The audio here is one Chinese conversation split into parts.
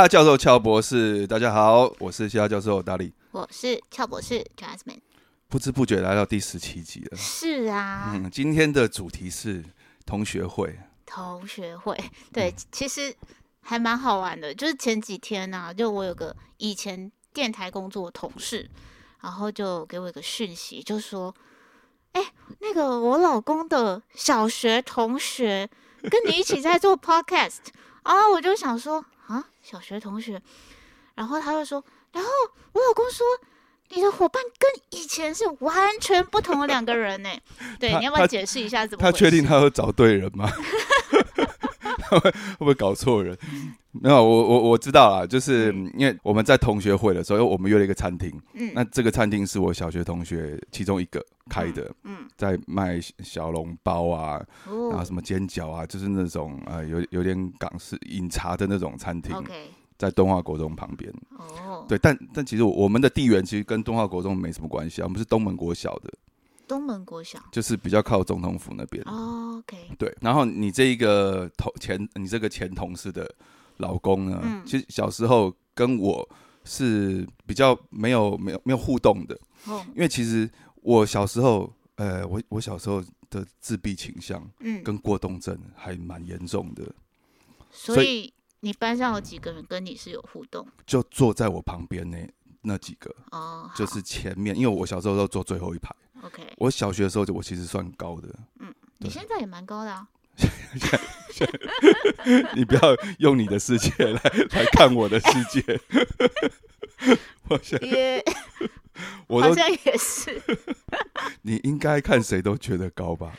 嘻哈教授俏博士，大家好，我是嘻哈教授达利。我是俏博士 Jasmine。不知不觉来到第十七集了。是啊，嗯，今天的主题是同学会。同学会，对，其实还蛮好玩的。就是前几天呢、就我有个以前电台工作的同事，然后就给我一个讯息，就说：“哎、那个我老公的小学同学跟你一起在做 podcast。”啊我就想说：“啊，小学同学。”然后他就说：“然后我老公说。”你的伙伴跟以前是完全不同的两个人呢。对，你要不要解释一下怎么他确定他会找对人吗？会 会不会搞错人？没有，我我我知道啦，就是因为我们在同学会的时候，因为我们约了一个餐厅，嗯那这个餐厅是我小学同学其中一个开的，嗯在卖小笼包啊，然后哦什么煎饺啊，就是那种呃有有点港式饮茶的那种餐厅，在东华国中旁边。哦，对，但但其实我们的地缘其实跟东华国中没什么关系啊，我们是东门国小的，东门国小。就是比较靠总统府那边。哦，OK，对，然后你这一个同前，你这个前同事的老公呢，嗯。其实小时候跟我是比较没有没有没有互动的，哦，因为其实我小时候，呃，我我小时候的自闭倾向嗯，跟过动症还蛮严重的，所所以你班上有几个人跟你是有互动？就坐在我旁边那那几个，哦，就是前面，因为我小时候都坐最后一排。OK，我小学的时候就我其实算高的，你现在也蛮高的啊，你不要用你的世界来来看我的世界。我想也我都好像也是，你应该看谁都觉得高吧？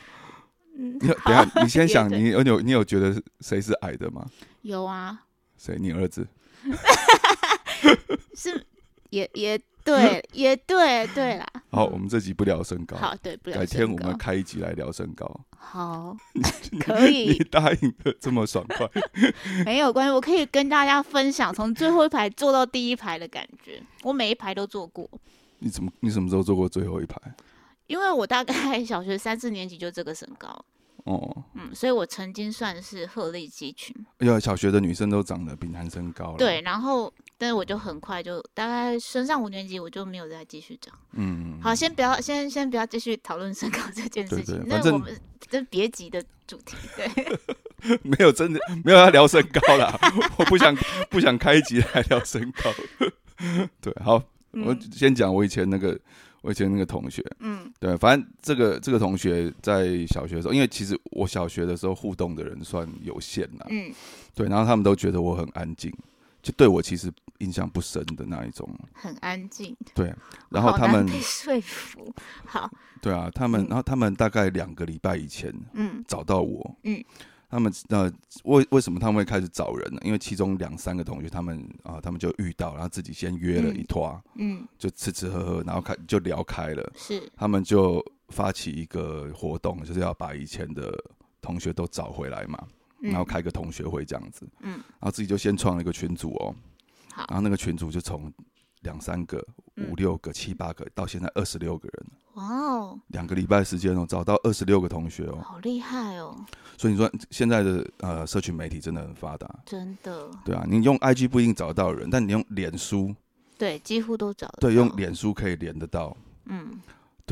嗯你等下你先 想，你有你有你有觉得谁是矮的吗？有啊，谁？你儿子？是也也对，也对，对啦，好，嗯我们这集不聊身高，好，对，不聊改天我们开一集来聊身高。好，可以你，答应的这么爽快，没有关系，我可以跟大家分享从最后一排坐到第一排的感觉，我每一排都坐过。你怎么你什么时候坐过最后一排？因为我大概小学三四年级就这个身高，哦，嗯，所以我曾经算是鹤立鸡群。因为小学的女生都长得比男生高了。对，，然后但是我就很快就大概升上五年级，我就没有再继续长。嗯，好，先不要先先不要继续讨论身高这件事情，那我们这别急的主题。对，没有真的没有要聊身高啦，我不想不想开一集来聊身高。对，好，我嗯。先讲我以前那个我以前那个同学，嗯。对，反正这个这个同学在小学的时候，因为其实我小学的时候互动的人算有限啦，嗯，对，然后他们都觉得我很安静，就对我其实印象不深的那一种，很安静，对，然后他们被说服。好，对啊，他们嗯。然后他们大概两个礼拜以前嗯。找到我，嗯，他们呃为为什么他们会开始找人呢？因为其中两三个同学他们啊、他们就遇到，然后自己先约了一拖，嗯，就吃吃喝喝，然后开就聊开了，是。他们就发起一个活动，就是要把以前的同学都找回来嘛，然后嗯开个同学会这样子，嗯。然后自己就先创了一个群组哦，好。然后那个群组就从两三个、嗯。五六个、七八个，到现在二十六个人，哇哦，两个礼拜时间哦，找到二十六个同学哦，好厉害哦，所以你说现在的呃社群媒体真的很发达，真的，对啊，你用 IG 不一定找得到人，但你用脸书，对，几乎都找得对，用，脸书可以连得到，嗯，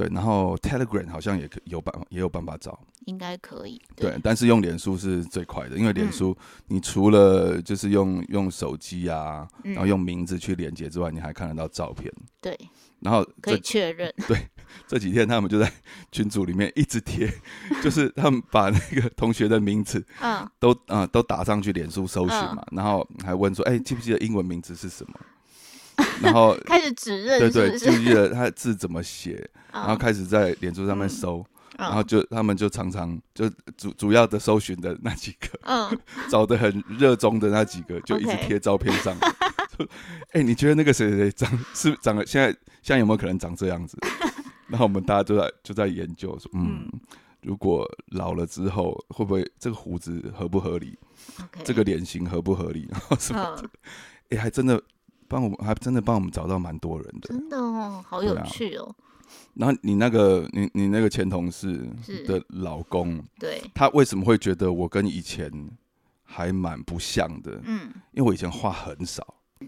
对，然后 Telegram 好像也可有办，也有办法找。应该可以，对，但是用脸书是最快的，因为脸嗯。书你除了就是用用手机啊，嗯。然后用名字去连接之外，你还看得到照片。对，然后可以确认，对这几天他们就在群组里面一直贴，就是他们把那个同学的名字嗯，都啊、呃都打上去脸书搜寻嘛，然后还问说，哎、记不记得英文名字是什么？然后 开始指认对对，是不是？记得他的字怎么写？然后嗯开始在脸书上面嗯搜，嗯然后就他们就常常就主主要的搜寻的那几个。嗯，找的很热衷的那几个，就一直贴照片上哎、你觉得那个谁谁谁长是长得现在现在有没有可能长这样子？然后我们大家就在就在研究说，嗯，如果老了之后会不会这个胡子合不合理这个脸型合不合理？然后什么？嗯，哎、还真的帮我们，还真的帮我们找到蛮多人的。真的哦，好有趣哦。然后你那个你你那个前同事的老公，对，他为什么会觉得我跟以前还蛮不像的，嗯因为我以前话很少，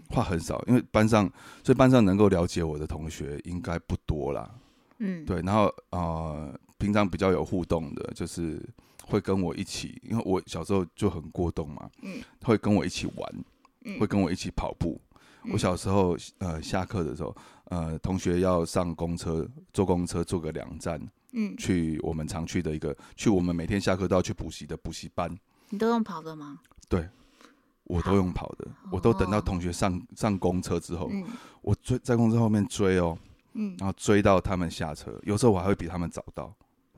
话很少，因为班上，所以班上能够了解我的同学应该不多啦。嗯，对，然后呃，平常比较有互动的，就是会跟我一起，因为我小时候就很过动嘛，嗯，会跟我一起玩，嗯会跟我一起跑步。我小时候呃下课的时候，呃，同学要上公车，坐公车坐个两站，嗯，去我们常去的一个，去我们每天下课都要去补习的补习班，你都用跑的吗？对我都用跑的，我都等到哦。同学上上公车之后，嗯。我追在公车后面追哦，嗯。然后追到他们下车，有时候我还会比他们早到。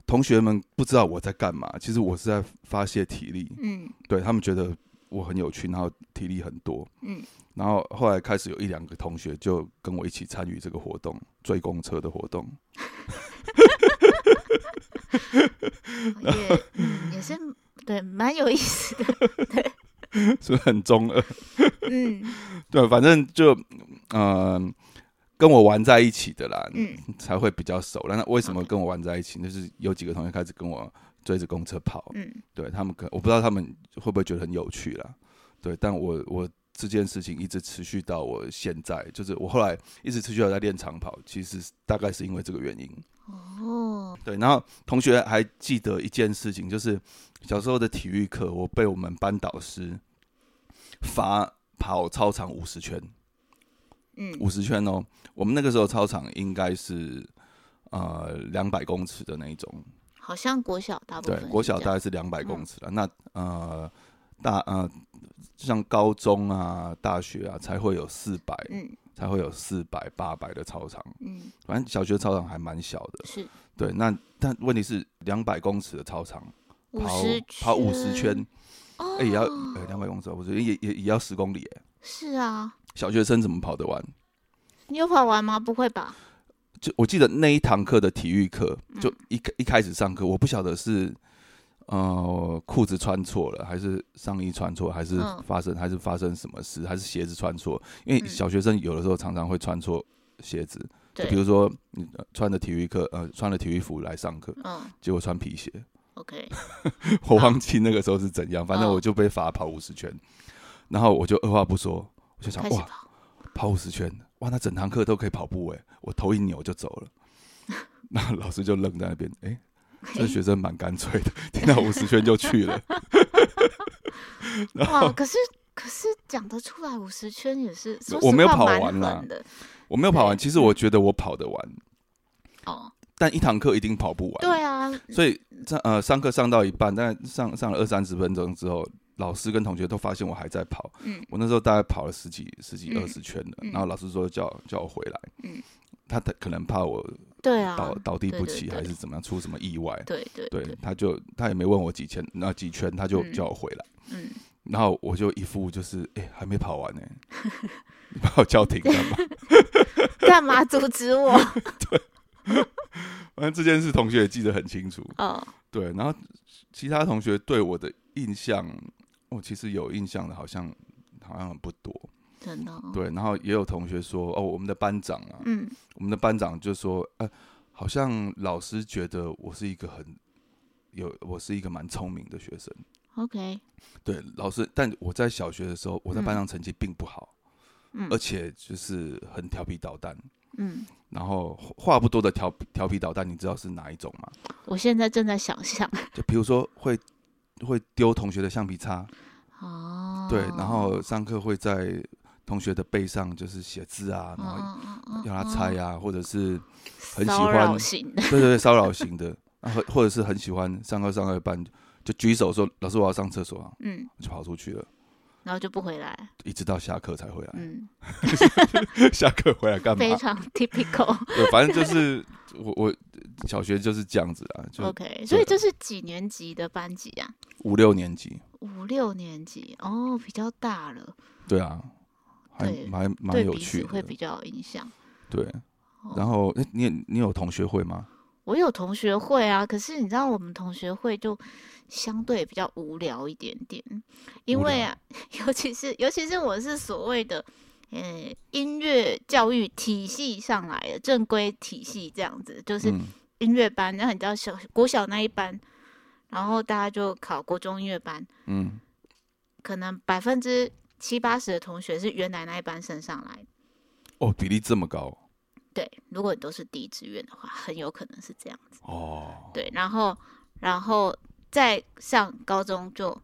同学们不知道我在干嘛，其实我是在发泄体力，嗯。对他们觉得我很有趣，然后体力很多，嗯，然后后来开始有一两个同学就跟我一起参与这个活动，追公车的活动。也嗯也是对，蛮有意思的。对是不是很中二？嗯对，反正就嗯、呃跟我玩在一起的啦，嗯才会比较熟。那为什么跟我玩在一起？就是有几个同学开始跟我追着公车跑，嗯对他们可我不知道他们会不会觉得很有趣啦。对，但我我这件事情一直持续到我现在，就是我后来一直持续有在练长跑，其实大概是因为这个原因。哦对，然后同学还记得一件事情，就是小时候的体育课，我被我们班导师罚跑操场五十圈，嗯五十圈哦。我们那个时候操场应该是呃两百公尺的那一种，好像国小大部分，对国小大概是两百公尺了。那呃大呃像高中啊、大学啊才会有四百、嗯才会有四百、八百的操场。嗯反正小学操场还蛮小的，是对。那但问题是两百公尺的操场。跑跑五十圈，哦，哎、也要呃两百公尺，我觉得也也也要十公里哎。是啊，小学生怎么跑得完？你有跑完吗？不会吧？就我记得那一堂课的体育课，嗯。就一开一开始上课，我不晓得是呃裤子穿错了，还是上衣穿错，还是嗯发生、还是发生什么事，还是鞋子穿错？因为嗯。小学生有的时候常常会穿错鞋子，就比，如说你呃穿的体育课呃穿了体育服来上课，嗯结果穿皮鞋，，OK，我忘记那个时候是怎样，反正哦我就被罚跑五十圈，然后我就二话不说，我就想哇，跑，跑五十圈，哇，那整堂课都可以跑步哎，我头一扭就走了。那老师就愣在那边，哎、这学生蛮干脆的，听到五十圈就去了。然哇！可是可是讲得出来五十圈也是，我没有跑完啦我没有跑完，其实我觉得我跑得完，哦。但一堂课一定跑不完。对啊，所以上呃上课上到一半，但上上了二三十分钟之后，老师跟同学都发现我还在跑。嗯。我那时候大概跑了十几十几嗯。二十圈了，嗯。然后老师说叫叫我回来。嗯。他他可能怕我对啊，倒倒地不起，还是怎么样出什么意外？对对对，他就他也没问我几圈，那几圈他就嗯。叫我回来，嗯，然后我就一副就是哎、还没跑完呢、你 把我叫停干嘛？干嘛阻止我？对。反正这件事同学也记得很清楚，哦，对，然后其他同学对我的印象，我其实有印象的，好像好像不多，真的、哦，对，然后也有同学说，哦，我们的班长啊，嗯我们的班长就说，呃，好像老师觉得我是一个很有，我是一个蛮聪明的学生。，OK，对，老师，但我在小学的时候，我在班嗯上成绩并不好，嗯而且就是很调皮捣蛋。嗯，然后话不多的调调皮捣蛋，你知道是哪一种吗？我现在正在想象，就比如说会会丢同学的橡皮擦，哦，对，然后上课会在同学的背上就是写字啊，然后嗯嗯嗯要他猜啊，或者是很喜欢，对对对，骚扰型的，然后或者是很喜欢上课上到一半就举手说老师我要上厕所啊，嗯，就跑出去了，然后就不回来，一直到下课才回来。嗯，下课回来干嘛？非常 typical。对，反正就是我我小学就是这样子啊，就 OK，所以这是几年级的班级啊？五六年级，五六年级哦，比较大了，对啊，还对蛮蛮有趣的，会比较有影响。对。哦然后，诶你也你有同学会吗？我有同学会啊，可是你知道我们同学会就相对比较无聊一点点，因为啊，尤其是尤其是我是所谓的呃音乐教育体系上来的正规体系这样子，就是嗯音乐班，然后你知道小国小那一班，然后大家就考国中音乐班，嗯可能百分之七八十的同学是原来那一班升上来的。哦，比例这么高对，如果你都是第一志愿的话，很有可能是这样子。哦，对，然后然后再上高中就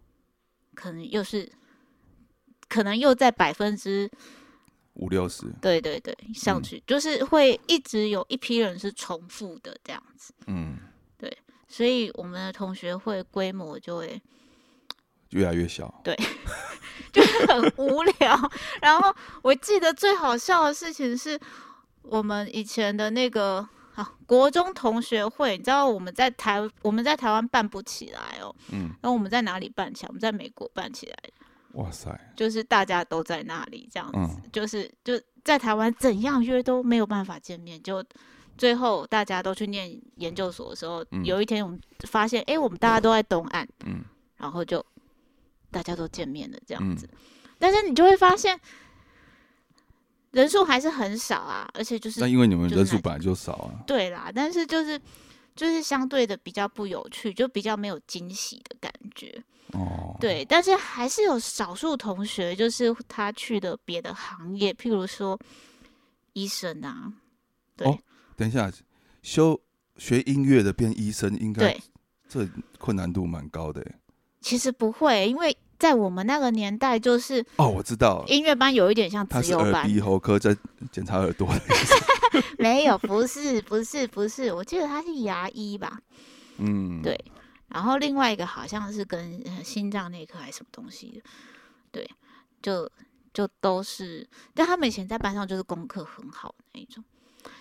可能又是可能又在百分之五六十，对对对上嗯去，就是会一直有一批人是重复的这样子，嗯，对所以我们的同学会规模就会越来越小。对 就是很无聊。然后我记得最好笑的事情是我们以前的那个啊国中同学会，你知道我们在台我们在台湾办不起来哦，嗯，然后我们在哪里办起来？我们在美国办起来，哇塞，就是大家都在那里这样子，嗯就是就在台湾怎样约都没有办法见面，就。最后大家都去念研究所的时候，嗯有一天我们发现，哎、我们大家都在东岸，嗯然后就大家都见面了这样嗯子。但是你就会发现人数还是很少啊，而且就是那因为你们人数本来就少啊。对啦，但是就是就是相对的比较不有趣，就比较没有惊喜的感觉。哦，对，但是还是有少数同学，就是他去的别的行业，譬如说医生啊，对、哦等一下，修学音乐的变医生，应该对，这困难度蛮高的欸。其实不会，因为在我们那个年代，就是哦，我知道，音乐班有一点像他是耳自由班，鼻喉科在检查耳朵的。没有，不是，不是，不是，我记得他是牙医吧？嗯，对然后另外一个好像是跟呃心脏内科还是什么东西的，对，就就都是，但他们以前在班上就是功课很好的那一种，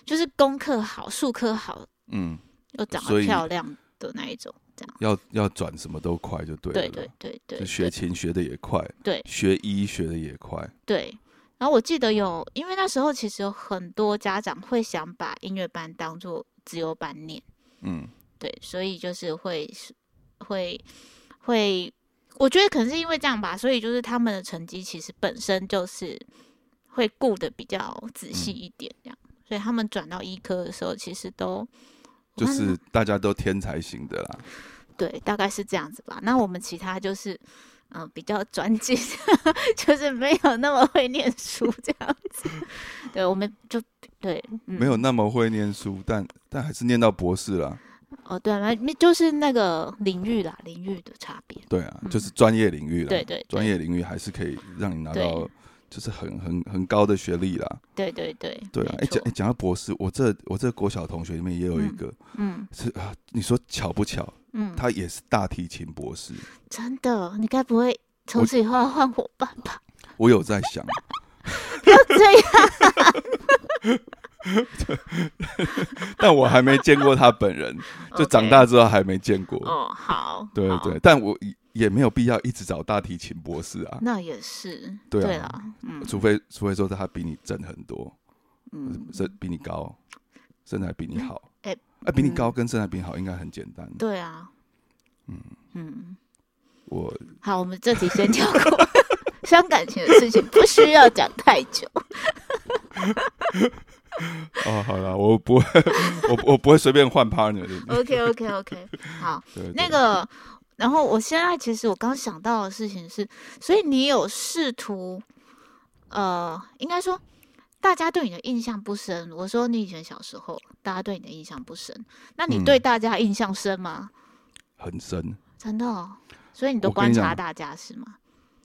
就是功课好、数科好嗯，又长得漂亮的那一种，这样。要要转什么都快就对了。对对对学琴学的也快，对学医学的也快。对。然后我记得有，因为那时候其实有很多家长会想把音乐班当做自由班念，嗯，对，所以就是会是会会，我觉得可能是因为这样吧，所以就是他们的成绩其实本身就是会顾的比较仔细一点，这样，所以他们转到医科的时候，其实都就是大家都天才型的啦。对，大概是这样子吧。那我们其他就是。嗯，比较 专精，就是没有那么会念书这样子。对，我们就对，嗯、没有那么会念书，但但还是念到博士啦。哦，对啊，那就是那个领域啦，领域的差别。对啊，就是专业领域啦。嗯对对对专业领域还是可以让你拿对到就是很很很高的学历啦。对对对，对啊，哎讲哎讲到博士，我这我这国小同学里面也有一嗯个嗯是啊，你说巧不巧？嗯，他也是大提琴博士。真的，你该不会从此以后要换伙伴吧？我有在想，不 要这样，但我还没见过他本人，就长大之后还没见过。哦，好，好对对，，但我也也没有必要一直找大提琴博士啊，那也是，对啊。嗯。除非除非说他比你正很多，嗯，身比你高，身材比你好，哎哎，比你嗯。高跟身材比你好应该很简单。对啊，嗯。嗯，我好，我们这题先跳过，伤感情的事情不需要讲太久。哦，好了，我不会，我我不会随便换 partner 的。OK OK OK，好，那个，然后我现在其实我刚想到的事情是，所以你有试图，呃，应该说大家对你的印象不深。我说你以前小时候，大家对你的印象不深，那你嗯对大家印象深吗？很深，真的、哦，所以你都观察大家是吗？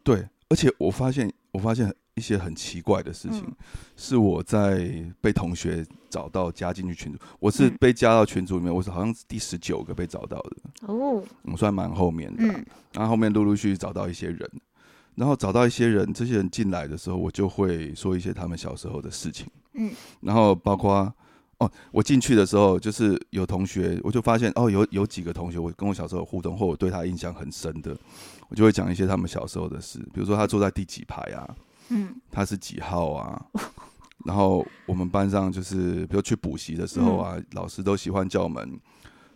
对，而且我发现，我发现一些很奇怪的事情，嗯。是我在被同学找到加进去群组，我是嗯。被加到群组里面，我是好像是第十九个被找到的，哦，我算蛮后面的啊、嗯。然后后面陆陆续续找到一些人，然后找到一些人，这些人进来的时候，我就会说一些他们小时候的事情，嗯，然后包括哦，我进去的时候，就是有同学，我就发现哦，有有几个同学，我跟我小时候有互动，或我对他印象很深的，我就会讲一些他们小时候的事，比如说他坐在第几排啊，嗯他是几号啊。然后我们班上就是，比如去补习的时候啊，老师都喜欢叫我们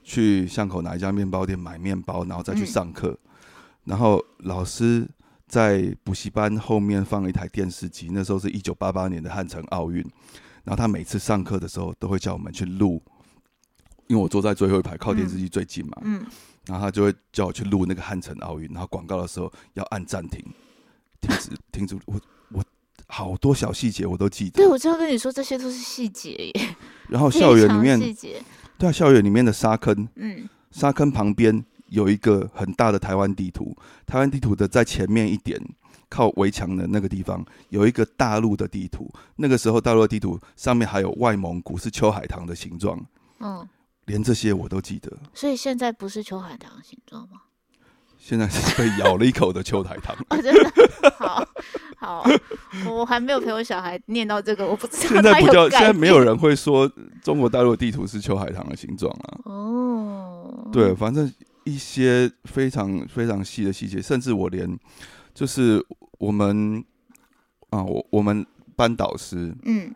去巷口哪一家面包店买面包，然后再去嗯上课。然后老师在补习班后面放了一台电视机，那时候是一九八八年的汉城奥运。然后他每次上课的时候都会叫我们去录，因为我坐在最后一排，靠电视机最近嘛。嗯然后他就会叫我去录那个汉城奥运，然后广告的时候要按暂停，停止停止，我我好多小细节我都记得。对，我就要跟你说，这些都是细节耶，然后校园里面，细节，对啊，校园里面的沙坑，嗯。沙坑旁边有一个很大的台湾地图，台湾地图的在前面一点，靠围墙的那个地方有一个大陆的地图。那个时候大陆的地图上面还有外蒙古是秋海棠的形状，嗯，连这些我都记得。所以现在不是秋海棠的形状吗？现在是被咬了一口的秋海棠，哦，真的，好好，我还没有陪我小孩念到这个，我不知道现在不叫，现在没有人会说中国大陆的地图是秋海棠的形状啊。哦，对，反正一些非常非常细的细节，甚至我连就是我们啊，我我们班导师嗯。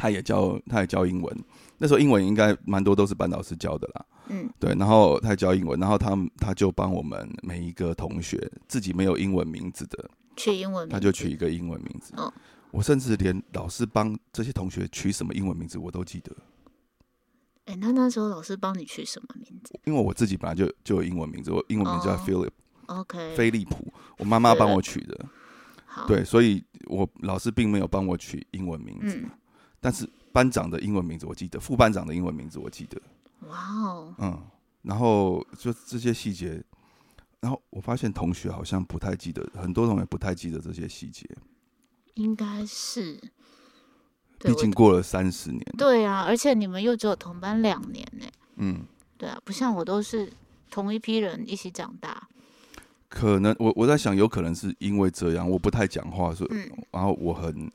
他也教他也教英文，那时候英文应该蛮多都是班导师教的啦。嗯。对，然后他教英文，然后他他就帮我们每一个同学自己没有英文名字的，取英文名字，他就取一个英文名字。哦。我甚至连老师帮这些同学取什么英文名字我都记得，哎、那那时候老师帮你取什么名字？因为我自己本来就就有英文名字，我英文名字叫哦。Philip、？OK，飞利浦，我妈妈帮我取的。好，对，所以我老师并没有帮我取英文名字，嗯，但是班长的英文名字我记得，副班长的英文名字我记得，哇哦，嗯，然后就这些细节，然后我发现同学好像不太记得，很多同学不太记得这些细节，应该是，毕竟过了三十年，对啊，而且你们又只有同班两年呢，嗯，对啊，不像我都是同一批人一起长大，可能我我在想，有可能是因为这样，我不太讲话，所以、嗯。然后我很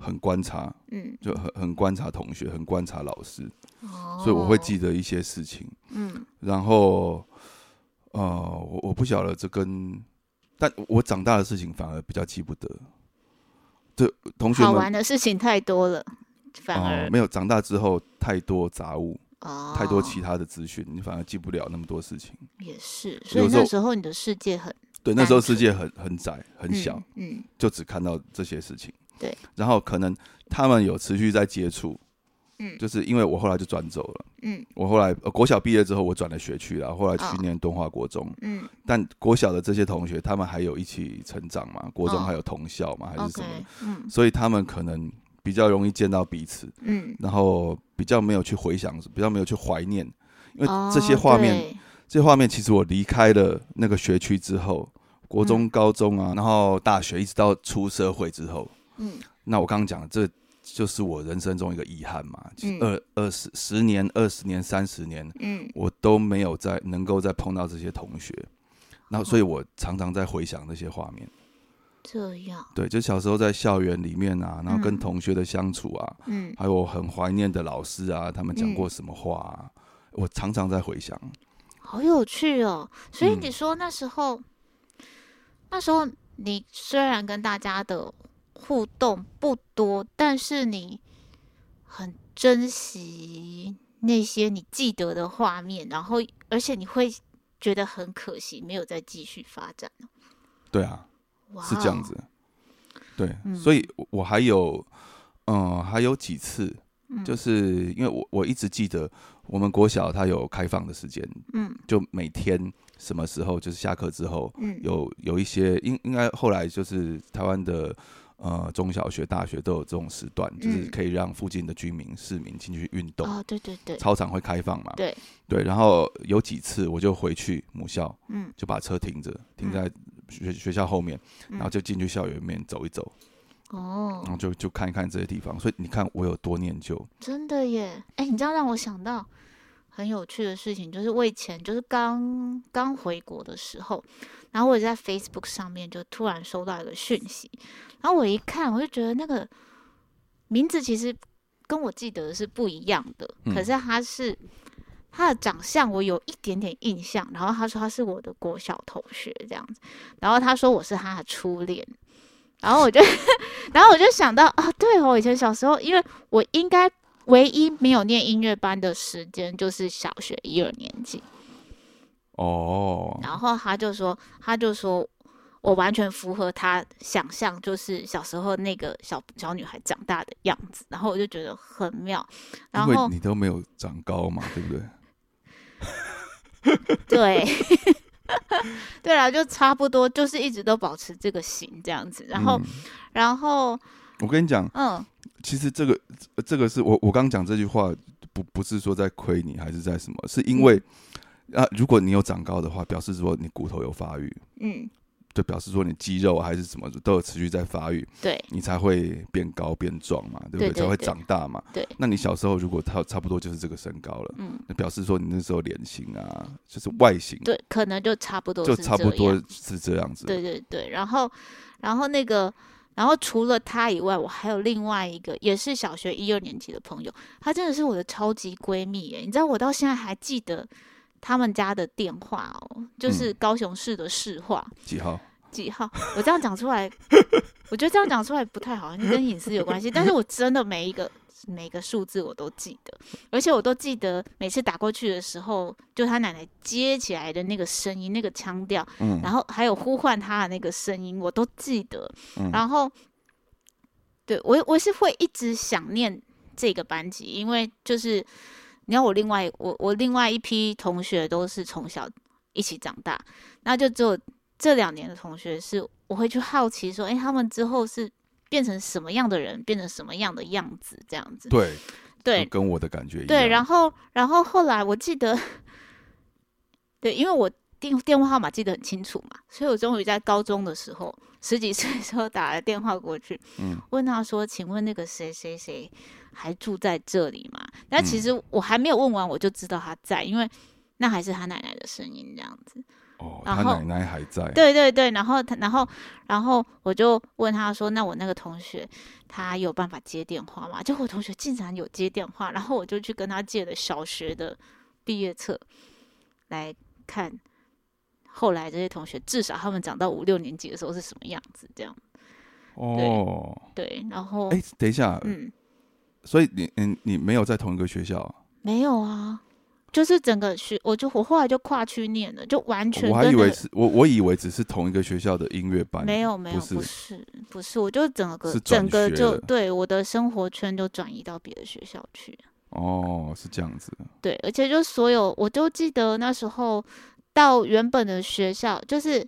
很观察，嗯，就很很观察同学，很观察老师，哦，所以我会记，得一些事情。嗯然后，呃，我我不晓得这跟，但我长大的事情反而比较记不得。这，同学们好玩的事情太多了，反哦、而没有长大之后太多杂物，哦，太多其他的资讯，你反而记不了那么多事情。也是，所以那时候你的世界很对，那时候世界很很窄很小，嗯，嗯就只看到这些事情。对，然后可能他们有持续在接触，嗯。就是因为我后来就转走了。嗯。我后来、呃、国小毕业之后，我转了学区了，后来去哦念敦化国中。嗯。但国小的这些同学，他们还有一起成长嘛，国中哦。还有同校嘛，还是什么？嗯。所以他们可能比较容易见到彼此，嗯，然后比较没有去回想，比较没有去怀念，因为哦这些画面，对。这些画面其实我离开了那个学区之后，国中、嗯。高中啊，然后大学一直到出社会之后，嗯。那我刚刚讲的，这就是我人生中一个遗憾嘛。嗯。二二十十年、二十年、三十年，嗯。我都没有再能够再碰到这些同学，然后所以我常常在回想那些画面。这样，对，就小时候在校园里面啊，然后跟嗯。同学的相处啊，嗯。还有我很怀念的老师啊，他们讲过嗯什么话啊，我常常在回想。好有趣哦。所以嗯。你说那时候，那时候你虽然跟大家的互动不多，但是你很珍惜那些你记得的画面，然后而且你会觉得很可惜没有再继续发展哦。对啊，哇，是这样。子。对，嗯所以我我还有，嗯，还有几次，嗯就是因为我我一直记得我们国小它有开放的时间，嗯就每天什么时候就是下课之后嗯有有一些应应该后来就是台湾的呃中小学、大学都有这种时段，就是嗯可以让附近的居民市民进去运动，哦，对对对，操场会开放嘛？对，对，然后有几次我就回去母校，嗯。就把车停着，停嗯。在学学校后面，嗯。然后就进去校园里面走一走，哦。然，后就就看一看这些地方。所以你看我有多念旧，真的耶！哎，你这样让我想到很有趣的事情，就是我以前就是刚刚回国的时候，然后我在 Facebook 上面就突然收到一个讯息，然后我一看，我就觉得那个名字其实跟我记得的是不一样的，嗯可是他是他的长相我有一点点印象，然后他说他是我的国小同学这样子，然后他说我是他的初恋。然后我就，然后我就想到啊，对哦，我以前小时候，因为我应该唯一没有念音乐班的时间就是小学一二年级，哦，然后他就说，他就说我完全符合他想象，就是小时候那个小小女孩长大的样子，然后我就觉得很妙，然后你都没有长高嘛，对不对？对，对啦，就差不多，就是一直都保持这个型这样子。然后，嗯。然后，我跟你讲，嗯其实这个这个是我我刚讲这句话，不不是说在亏你，还是在什么？是因为、啊，如果你有长高的话，表示说你骨头有发育，嗯，就表示说你肌肉还是什么都有持续在发育，对你才会变高变壮嘛，对不对对才会长大嘛。对。那你小时候如果差差不多就是这个身高了，嗯，那表示说你那时候脸型啊，就是外形对，可能就差不多就差不多是这样子。对对对，然后，然后那个，然后除了她以外，我还有另外一个也是小学一二年级的朋友，她真的是我的超级闺蜜耶！你知道我到现在还记得他们家的电话哦，就是高雄市的市话、几号？几号？我这样讲出来，我觉得这样讲出来不太好，跟隐私有关系。但是我真的每一个每个数字我都记得，而且我都记得每次打过去的时候，就他奶奶接起来的那个声音、那个腔调，嗯然后还有呼唤他的那个声音，我都记得。嗯然后，对我我是会一直想念这个班级，因为就是你看我另外我我另外一批同学都是从小一起长大，那就只有这两年的同学是我会去好奇说，哎，他们之后是变成什么样的人，变成什么样的样子，这样子。对对跟我的感觉一样。对，然后然后后来我记得，对，因为我电电话号码记得很清楚嘛，所以我终于在高中的时候，十几岁的时候打了电话过去，嗯问他说：“请问那个谁谁谁还住在这里吗？”但其嗯实我还没有问完，我就知道他在，因为那还是他奶奶的声音这样子。哦，然后他奶奶还在。对对对，然后他，然后，然后我就问他说：“那我那个同学他有办法接电话吗？”结果我同学竟然有接电话，然后我就去跟他借了小学的毕业册来看，后来这些同学至少他们长到五六年级的时候是什么样子，这样哦，对，然后哎，等一下，嗯，所以你你你没有在同一个学校？没有啊，就是整个学，我就我后来就跨区念了，就完全我还以为是我我以为只是同一个学校的音乐班，没有没有，不是不是我就整个整个就对我的生活圈就转移到别的学校去。哦，是这样子。对，而且就所有，我就记得那时候到原本的学校，就是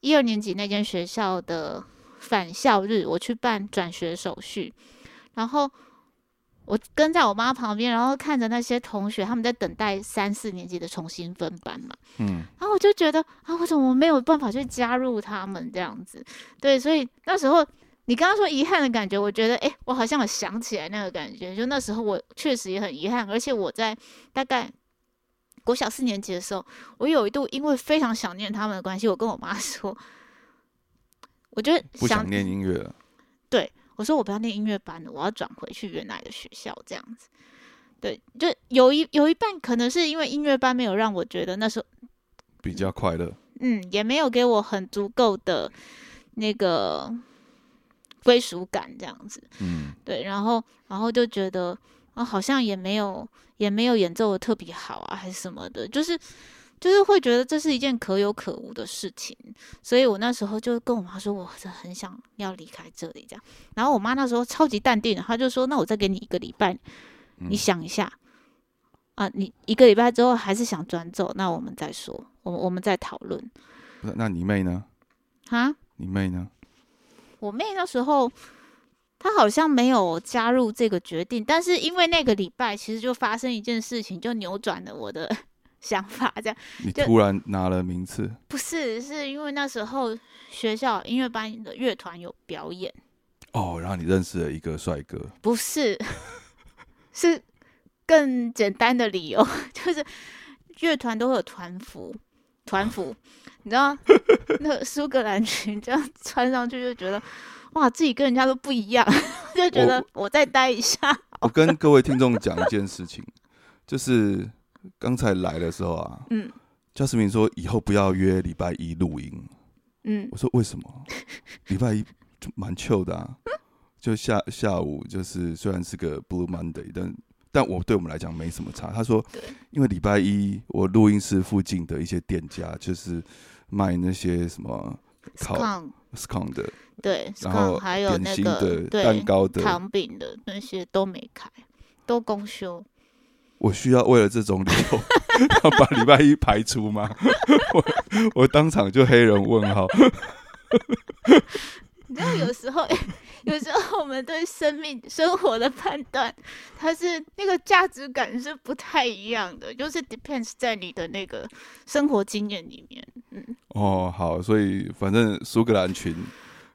一二年级那间学校的返校日，我去办转学手续，然后我跟在我妈旁边，然后看着那些同学他们在等待三四年级的重新分班嘛，嗯，然后我就觉得啊，我怎么没有办法去加入他们这样子？对，所以那时候你刚刚说遗憾的感觉，我觉得诶，我好像有想起来那个感觉，就那时候我确实也很遗憾，而且我在大概国小四年级的时候，我有一度因为非常想念他们的关系，我跟我妈说，我就不想念音乐了。我说我不要念音乐班了，我要转回去原来的学校这样子。对，就有一有一半可能是因为音乐班没有让我觉得那时候比较快乐。嗯，也没有给我很足够的那个归属感，这样子。嗯，对，然后然后就觉得啊，好像也没有也没有演奏的特别好啊，还是什么的，就是就是会觉得这是一件可有可无的事情。所以我那时候就跟我妈说，我真的很想要离开这里，这样。然后我妈那时候超级淡定的，她就说：“那我再给你一个礼拜，你嗯想一下。”啊，你一个礼拜之后还是想转走，那我们再说，我们我们再讨论不是那你妹呢？啊。你妹呢？我妹那时候，她好像没有加入这个决定，但是因为那个礼拜其实就发生一件事情，就扭转了我的 想法。这样你突然拿了名次，不是，是因为那时候学校音乐班的乐团有表演，哦，然后你认识了一个帅哥，不是，是更简单的理由，就是乐团都会有团服，团服，你知道那个苏格兰裙这样穿上去就觉得。哇，自己跟人家都不一样，就觉得我再待一下。我跟各位听众讲一件事情，就是刚才来的时候啊，嗯。焦世明说以后不要约礼拜一录音，嗯。我说为什么？礼拜一就蛮 chill 的啊，就下下午就是虽然是个 Blue Monday，但但我对我们来讲没什么差。他说对，因为礼拜一我录音室附近的一些店家就是卖那些什么烤 scone scone 的，对然后还有点那个蛋糕的，糖饼的那些都没开，都公休。我需要为了这种理由 要把礼拜一排除吗？我我当场就黑人问号。你知道有时候，有时候我们对生命、生活的判断，它是那个价值感是不太一样的，就是 depends 在你的那个生活经验里面。嗯，哦，好，所以反正苏格兰群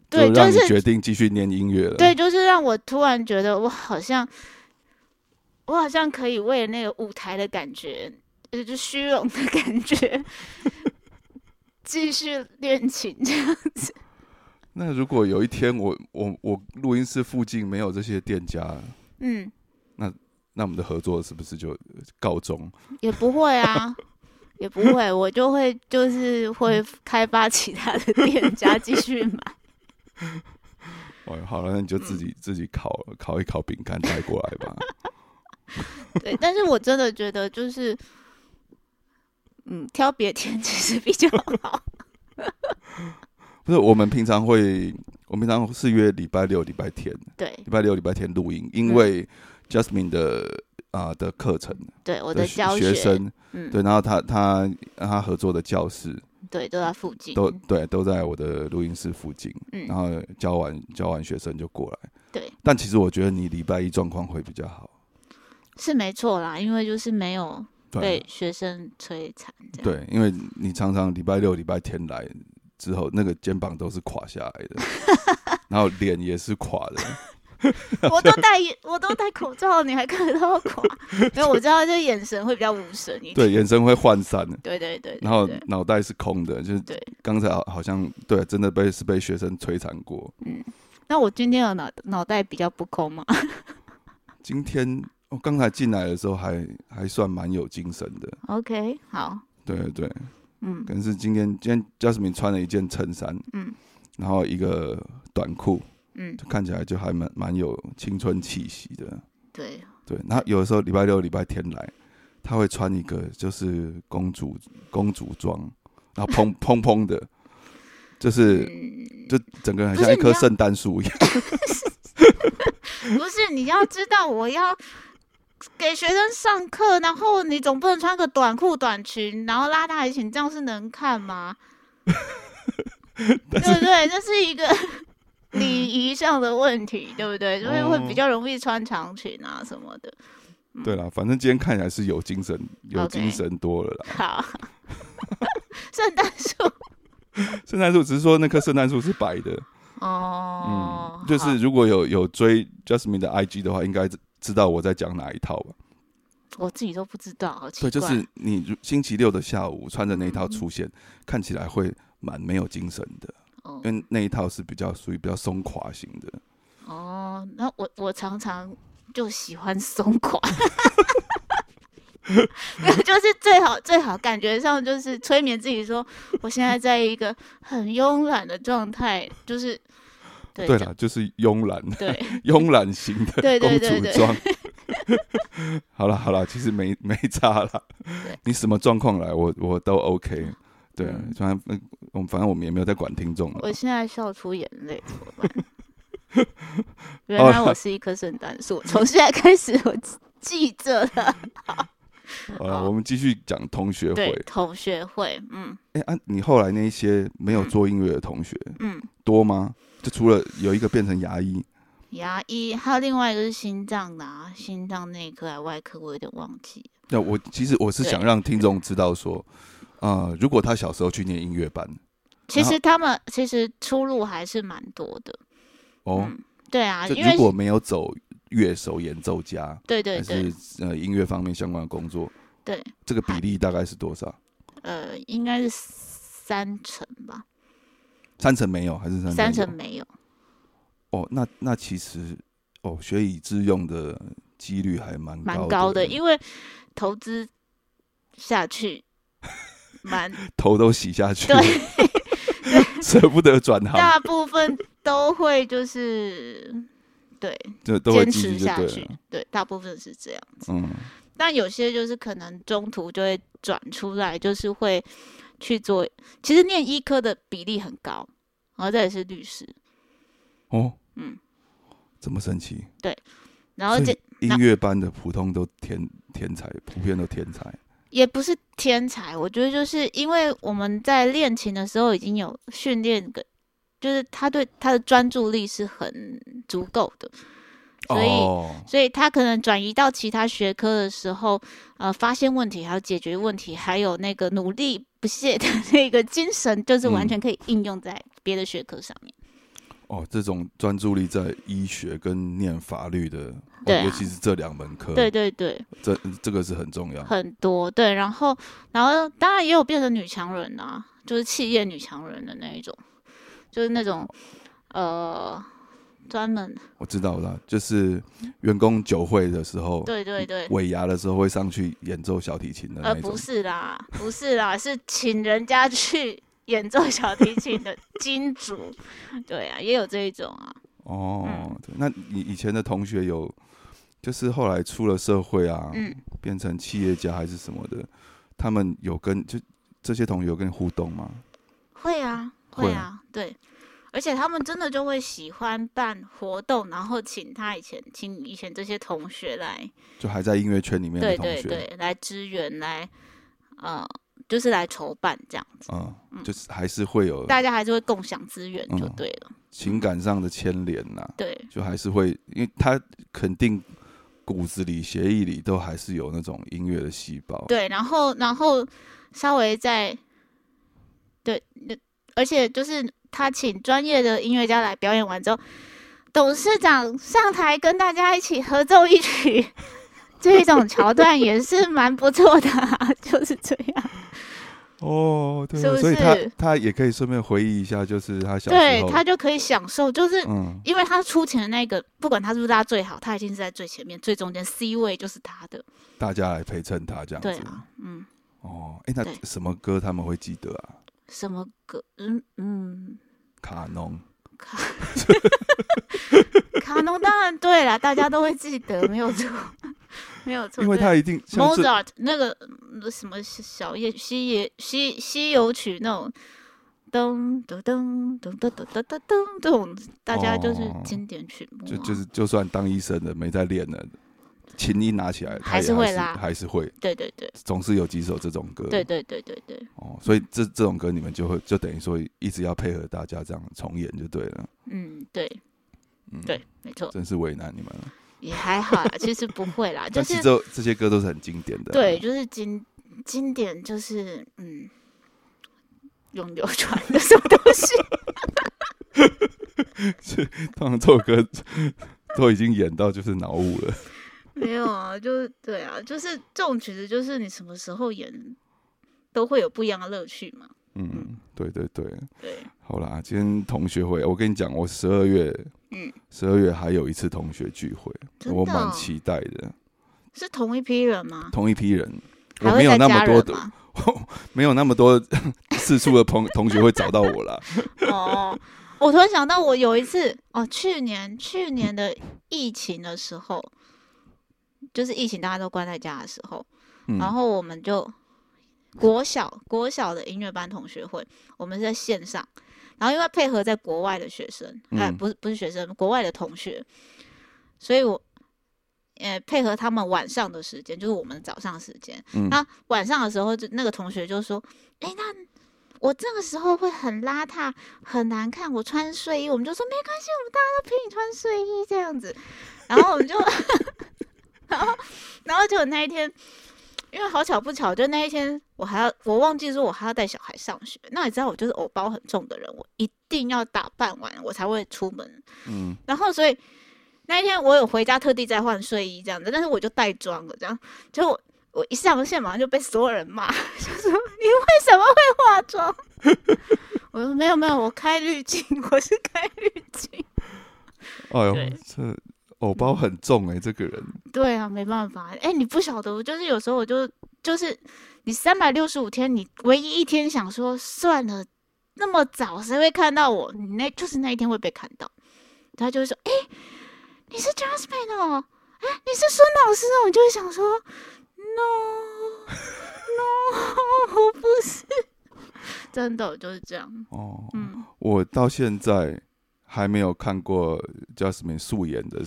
对，就是决定继续念音乐了。对，就是让我突然觉得我好像，我好像可以为了那个舞台的感觉，呃，就虚荣的感觉，继续练琴这样子。那如果有一天我我我录音室附近没有这些店家，嗯，那那我们的合作是不是就告终？也不会啊，也不会，我就会就是会开发其他的店家继续买。哦，好了，那你就自嗯己、自己烤烤一烤饼干带过来吧。对，但是我真的觉得就是，嗯，挑别天其实比较好。不是，我们平常会，我们平常是约礼拜六、礼拜天，对礼拜六、礼拜天录音，因嗯为 Jasmine 的啊、的课程对，我的的教学生，嗯，对，然后他他他合作的教室对，都在附近。都对都在我的录音室附近，嗯然后教完教完学生就过来。对，但其实我觉得你礼拜一状况会比较好。是没错啦，因为就是没有对被学生摧残。对，因为你常常礼拜六、礼拜天来之后，那个肩膀都是垮下来的，然后脸也是垮的。我都戴眼我都戴口罩，你还看得到垮？没有，我知道这眼神会比较无神一点。对，眼神会涣散的，对对对，对然后对脑袋是空的，就是对刚才好好像对，真的被是被学生摧残过。嗯那我今天的脑脑袋比较不空吗？今天我刚才进来的时候还还算蛮有精神的，OK，好，对对对，嗯。可能是今天今天 Jasmine 穿了一件衬衫，嗯。然后一个短裤，嗯，就看起来就还蛮蛮有青春气息的。对，对，然后有的时候礼拜六、礼拜天来，他会穿一个就是公主公主装，然后砰砰砰的，就是嗯，就整个人很像一棵圣诞树一样。不是，你要知道，我要给学生上课，然后你总不能穿个短裤、短裙，然后拉大提琴，这样是能看吗？对不对？这是一个 礼仪上的问题，对不对？所以会比哦较容易穿长裙啊什么的。对啦，反正今天看起来是有精神，有精神多了啦。好，圣诞树圣诞树只是说那棵圣诞树是白的，哦嗯，，就是如果有有追 Jasmine 的 IG 的话，应该知知道我在讲哪一套吧？我自己都不知道，好奇对，就是你星期六的下午穿着那一套出现，看起来会蛮没有精神的，哦因为那一套是比较属于比较松垮型的。哦，那我我常常就喜欢松垮，没有，就是最好最好感觉上就是催眠自己说，我现在在一个很慵懒的状态，就是对这对啦，就是慵懒、对 慵懒型的 对公主装。好了好了，其实没没差了。你什么状况来，我我都 OK。对反正嗯我们反正我们也没有在管听众。我现在笑出眼泪，怎么办？原哦来我是一棵圣诞树，从现在开始我记记着了。好了，我们继续讲同学对会。，同学会，嗯哎啊，你后来那一些没有嗯做音乐的同学嗯，多吗？就除了有一个变成牙医，牙医，还有另外一个是心脏的、啊，心脏内科还外科，我有点忘记。那我其实我是想让听众知道说，呃，如果他小时候去念音乐班，其实他们其实出路还是蛮多的。哦，嗯，对啊，就因为如果没有走乐手、演奏家，对对是呃音乐方面相关的工作，对，这个比例大概是多少？呃，应该是三成吧，三成没有，还是三成？三成。没有。哦，那那其实哦，学以致用的几率还蛮蛮高的，的，因为投资下去蛮 头都洗下去，对，舍不得转行，大部分都会就是对 就都会坚持下去对，大部分是这样子。嗯，但有些就是可能中途就会转出来，就是会去做。其实念医科的比例很高，然后再也是律师，哦，嗯，这么神奇，对然后这音乐班的普通都天天才，普遍都天才。也不是天才，我觉得就是因为我们在练琴的时候已经有训练个，就是他对他的专注力是很足够的，所以、哦，所以他可能转移到其他学科的时候，呃，发现问题，还有解决问题，还有那个努力不懈的 那个精神，就是完嗯全可以应用在别的学科上面。哦，这种专注力在医学跟念法律的，哦对啊尤其是这两门课，对对对，这这个是很重要。很多对，然后然后当然也有变成女强人啊，就是企业女强人的那一种，就是那种呃专门。我知道了，就是员工酒会的时候，对对对，尾牙的时候会上去演奏小提琴的呃。不是啦，不是啦，是请人家去演奏小提琴的金主，对啊，也有这一种啊，哦，那你以前的同学有，就是后来出了社会啊，嗯，变成企业家还是什么的，他们有跟就这些同学有跟你互动吗？会啊会会啊，对。而且他们真的就会喜欢办活动，然后请他以前请以前这些同学来就还在音乐圈里面的对同学，对对，来支援，来，呃，就是来筹办这样子，嗯，就是还是会有大家还是会共享资源就嗯对了。情感上的牵连呐、对就还是会，因为他肯定骨子里、协议里都还是有那种音乐的细胞。对，然后然后稍微再，对，那而且就是他请专业的音乐家来表演完之后，董事长上台跟大家一起合奏一曲。这一种桥段也是蛮不错的、啊，就是这样。哦，对是不所以他是他也可以顺便回忆一下，就是他小时对，他就可以享受，就是嗯，因为他出钱的那个，不管他是不是他最好，他已经是在最前面、最中间，C 位就是他的。大家来陪衬他这样子。对啊，嗯，哦，哎，那什么歌他们会记得啊？什么歌？嗯嗯，卡农，卡 卡农当然对了，大家都会记得，没有错，没有错。因为他一定 Mozart 那个嗯什么小夜西野西西游曲那种。噔噔噔噔噔噔噔噔噔，这种大家就是哦经典曲目、啊就就是就算当医生的没在练的，琴一拿起来他还是会拉还是会，对对对总是有几首这种歌。对对对对对，哦，所以这这种歌你们就会就等于说一直要配合大家这样重演就对了。嗯对嗯，对，没错。真是为难你们了。也还好啦，其实不会啦，就但是是这这些歌都是很经典的。对，，就是经经典，就是嗯，永流传的什么东西？通常这首歌都已经演到就是脑雾了。没有啊，就是对啊，就是这种曲子，就是你什么时候演都会有不一样的乐趣嘛。嗯，对对对。对，好啦，今天同学会，我跟你讲，我十二月，嗯，十二月还有一次同学聚会，我蛮期待的。是同一批人吗？同一批人，我 没有那么多的？没有那么多四处的朋同学会找到我啦。哦，我突然想到，我有一次哦，去年去年的疫情的时候，就是疫情大家都关在家的时候，嗯，然后我们就国小国小的音乐班同学会，我们是在线上，然后因为配合在国外的学生，哎、嗯不是不是学生，国外的同学，所以我呃配合他们晚上的时间，就是我们早上时间。嗯那晚上的时候，就那个同学就说：“哎、那我这个时候会很邋遢，很难看，我穿睡衣。”我们就说：“没关系，我们大家都陪你穿睡衣这样子。”然后我们就，然 后然后就那一天。因为好巧不巧，就那一天我还要我忘记说我还要带小孩上学。那你知道我就是偶包很重的人，我一定要打扮完我才会出门。嗯，然后所以那一天我有回家特地再换睡衣这样子，但是我就带妆了，这样就我我一上线马上就被所有人骂，就说你为什么会化妆？我说没有没有，我开滤镜，我是开滤镜。哎呦对，这偶包很重哎、这个人，对啊，没办法，哎，你不晓得，我就是有时候我就就是你三百六十五天，你唯一一天想说算了，那么早谁会看到我？你那就是那一天会被看到，他就会说，哎，你是 Jasmine 哦，哎，你是孙老师哦，你就会想说，no no，我不是，真的就是这样，哦，嗯。我到现在还没有看过 Jasmine 素颜的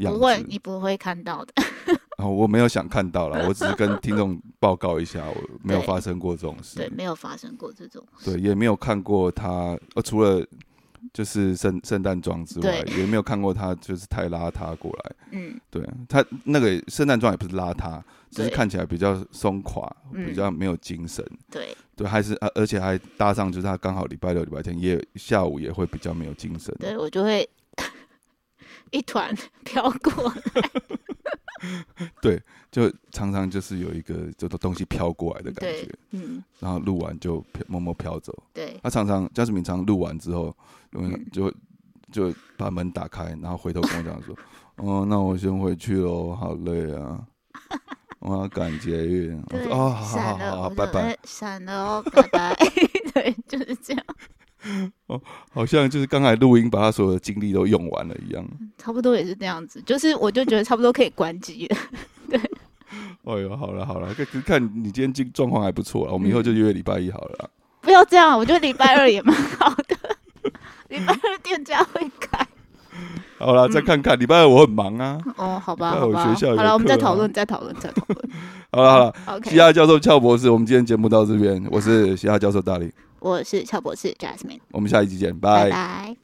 样子不会，子，你不会看到的。哦我没有想看到啦，我只是跟听众报告一下，我没有发生过这种事对，没有发生过这种。对，也没有看过他，呃，除了就是圣圣诞装之外，也没有看过他就是太邋遢过来。嗯，对他那个圣诞装也不是邋遢，只是看起来比较松垮，嗯比较没有精神。对，对，还是而而且还搭上就是他刚好礼拜六、礼拜天也下午也会比较没有精神。对我就会 一团 飘过 对。就常常就是有一个这个东西飘过来的感对觉，，嗯，然后录完就飘默默飘走。对，他常常嘉士敏常录完之后，嗯嗯，就就把门打开，然后回头跟我讲说：“哦，那我先回去喽，好累啊，我要赶捷运。”我对，说：“哦，好好，好好，拜拜。闪了哦，拜拜。对，就是这样，” 哦好像就是刚才录音把他所有的精力都用完了一样。差不多也是这样子。就是我就觉得差不多可以关机了。对哎呦，好了好了，看看你今天状状况还不错啊，我们以后就约礼拜一好了啦。不要这样，我觉得礼拜二也蛮好的。礼拜二店家会开。好了，再看看礼拜二我很忙啊。哦，好吧，好吧，学校好了，我们再讨论，再讨论，再讨论。好了好了，OK，西亚教授俏博士，我们今天节目到这边，我是西亚教授大力，我是俏博士 Jasmine，我们下一集见，拜拜。